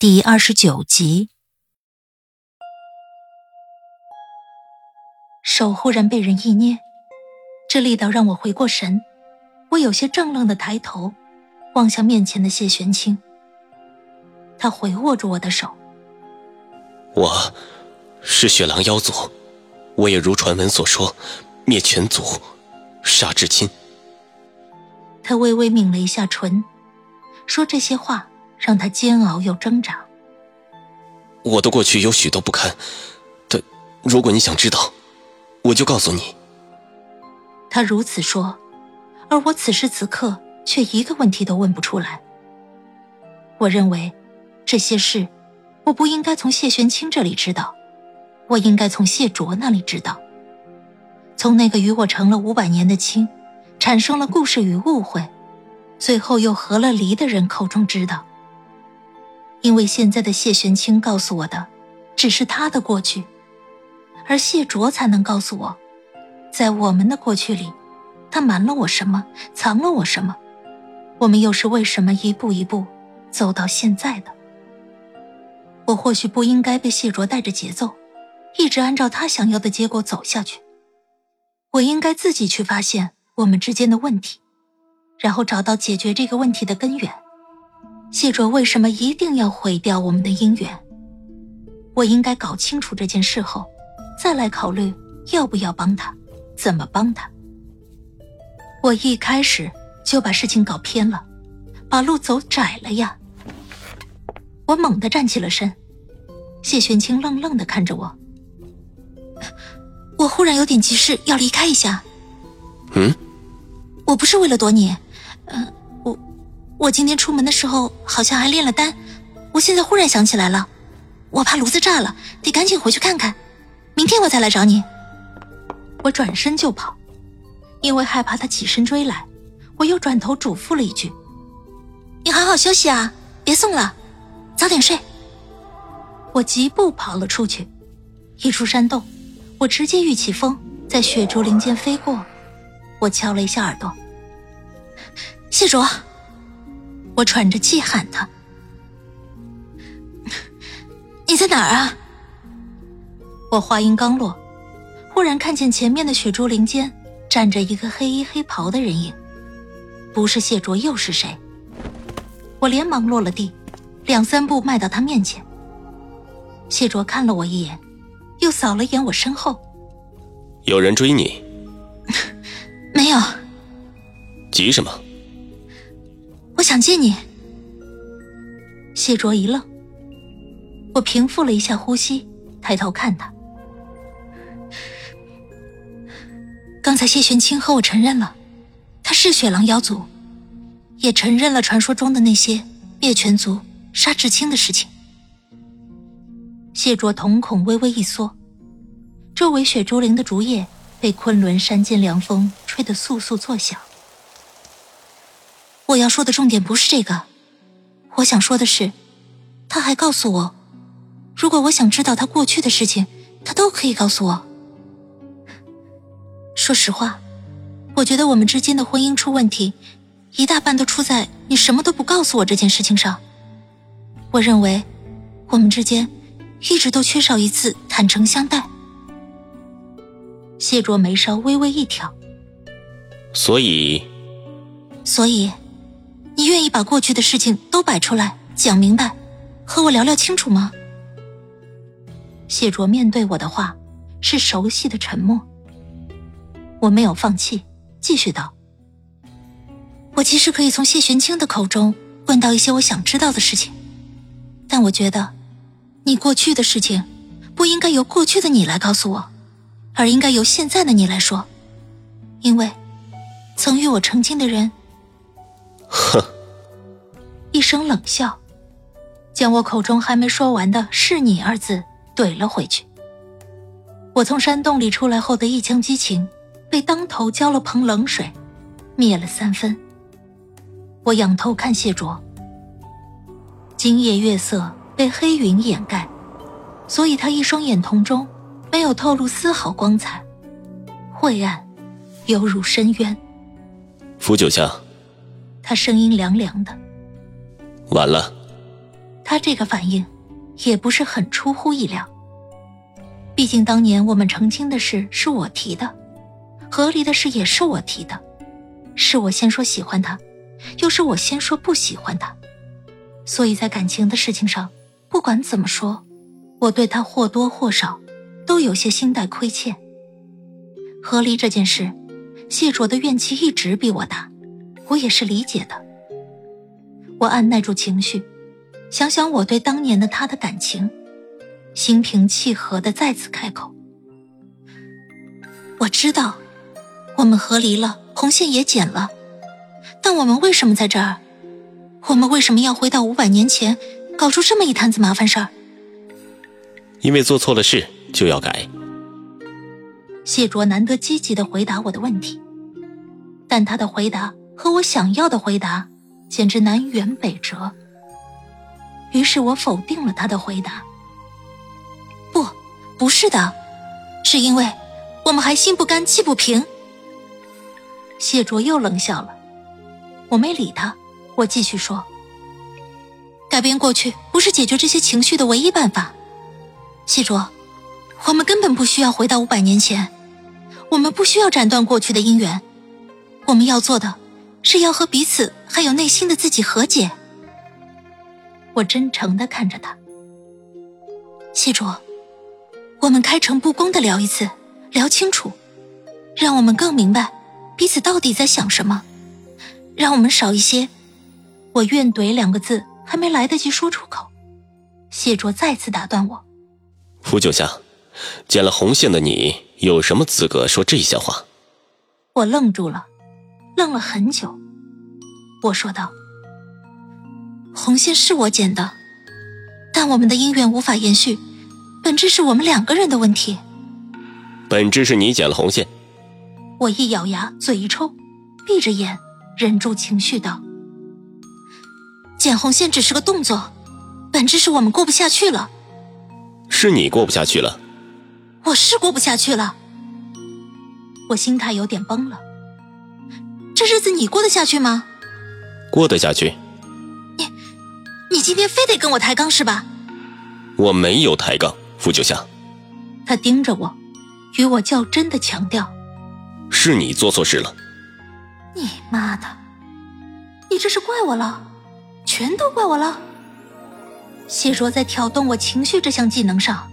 第二十九集，手忽然被人一捏，这力道让我回过神，我有些怔愣的抬头，望向面前的谢玄清，他回握住我的手。我是雪狼妖族，我也如传闻所说，灭全族，杀至亲。他微微抿了一下唇，说这些话让他煎熬又挣扎。我的过去有许多不堪，但如果你想知道，我就告诉你。他如此说，而我此时此刻却一个问题都问不出来。我认为这些事。我不应该从谢玄清这里知道，我应该从谢卓那里知道。从那个与我成了五百年的亲，产生了故事与误会，最后又合了离的人口中知道。因为现在的谢玄清告诉我的，只是他的过去，而谢卓才能告诉我，在我们的过去里，他瞒了我什么，藏了我什么，我们又是为什么一步一步走到现在的。我或许不应该被谢卓带着节奏，一直按照他想要的结果走下去。我应该自己去发现我们之间的问题，然后找到解决这个问题的根源。谢卓为什么一定要毁掉我们的姻缘？我应该搞清楚这件事后，再来考虑要不要帮他，怎么帮他。我一开始就把事情搞偏了，把路走窄了呀。我猛地站起了身，谢玄清愣愣的看着我。我忽然有点急事要离开一下。嗯，我不是为了躲你，嗯，我我今天出门的时候好像还炼了丹，我现在忽然想起来了，我怕炉子炸了，得赶紧回去看看，明天我再来找你。我转身就跑，因为害怕他起身追来，我又转头嘱咐了一句：“你好好休息啊，别送了。”早点睡。我疾步跑了出去，一出山洞，我直接御起风，在雪竹林间飞过。我敲了一下耳朵，谢卓，我喘着气喊他：“你在哪儿啊？”我话音刚落，忽然看见前面的雪竹林间站着一个黑衣黑袍的人影，不是谢卓又是谁？我连忙落了地。两三步迈到他面前，谢卓看了我一眼，又扫了眼我身后。有人追你？没有。急什么？我想见你。谢卓一愣，我平复了一下呼吸，抬头看他。刚才谢玄清和我承认了，他是雪狼妖族，也承认了传说中的那些灭全族。杀至清的事情，谢卓瞳孔微微一缩，周围雪竹林的竹叶被昆仑山间凉风吹得簌簌作响。我要说的重点不是这个，我想说的是，他还告诉我，如果我想知道他过去的事情，他都可以告诉我。说实话，我觉得我们之间的婚姻出问题，一大半都出在你什么都不告诉我这件事情上。我认为，我们之间一直都缺少一次坦诚相待。谢卓眉梢微微一挑，所以，所以，你愿意把过去的事情都摆出来讲明白，和我聊聊清楚吗？谢卓面对我的话是熟悉的沉默。我没有放弃，继续道：“我其实可以从谢玄清的口中问到一些我想知道的事情。”但我觉得，你过去的事情，不应该由过去的你来告诉我，而应该由现在的你来说，因为，曾与我成亲的人，哼，一声冷笑，将我口中还没说完的“是你”二字怼了回去。我从山洞里出来后的一腔激情，被当头浇了盆冷水，灭了三分。我仰头看谢卓，今夜月色被黑云掩盖，所以他一双眼瞳中没有透露丝毫光彩，晦暗，犹如深渊。扶九香，他声音凉凉的。晚了。他这个反应，也不是很出乎意料。毕竟当年我们成亲的事是我提的，和离的事也是我提的，是我先说喜欢他，又是我先说不喜欢他，所以在感情的事情上，不管怎么说，我对他或多或少都有些心带亏欠。和离这件事，谢卓的怨气一直比我大，我也是理解的。我按耐住情绪。想想我对当年的他的感情，心平气和的再次开口。我知道，我们和离了，红线也剪了，但我们为什么在这儿？我们为什么要回到五百年前，搞出这么一摊子麻烦事儿？因为做错了事就要改。谢卓难得积极的回答我的问题，但他的回答和我想要的回答简直南辕北辙。于是我否定了他的回答。不，不是的，是因为我们还心不甘气不平。谢卓又冷笑了，我没理他，我继续说：改变过去不是解决这些情绪的唯一办法。谢卓，我们根本不需要回到五百年前，我们不需要斩断过去的姻缘，我们要做的是要和彼此还有内心的自己和解。我真诚的看着他，谢卓，我们开诚布公的聊一次，聊清楚，让我们更明白彼此到底在想什么，让我们少一些“我愿怼”两个字还没来得及说出口，谢卓再次打断我：“傅九香，剪了红线的你有什么资格说这些话？”我愣住了，愣了很久，我说道。红线是我剪的，但我们的姻缘无法延续，本质是我们两个人的问题。本质是你剪了红线。我一咬牙，嘴一抽，闭着眼，忍住情绪道：“剪红线只是个动作，本质是我们过不下去了。”是你过不下去了。我是过不下去了。我心态有点崩了。这日子你过得下去吗？过得下去。你你今天非得跟我抬杠是吧？我没有抬杠，傅九香。他盯着我，与我较真的强调：“是你做错事了。”你妈的！你这是怪我了？全都怪我了？谢卓在挑动我情绪这项技能上，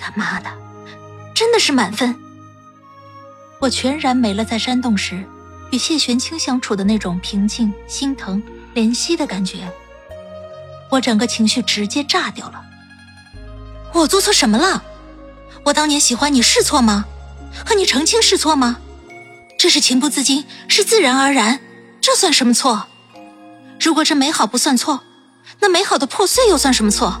他妈的，真的是满分。我全然没了在山洞时与谢玄清相处的那种平静、心疼、怜惜的感觉。我整个情绪直接炸掉了。我做错什么了？我当年喜欢你是错吗？和你成亲是错吗？这是情不自禁，是自然而然，这算什么错？如果这美好不算错，那美好的破碎又算什么错？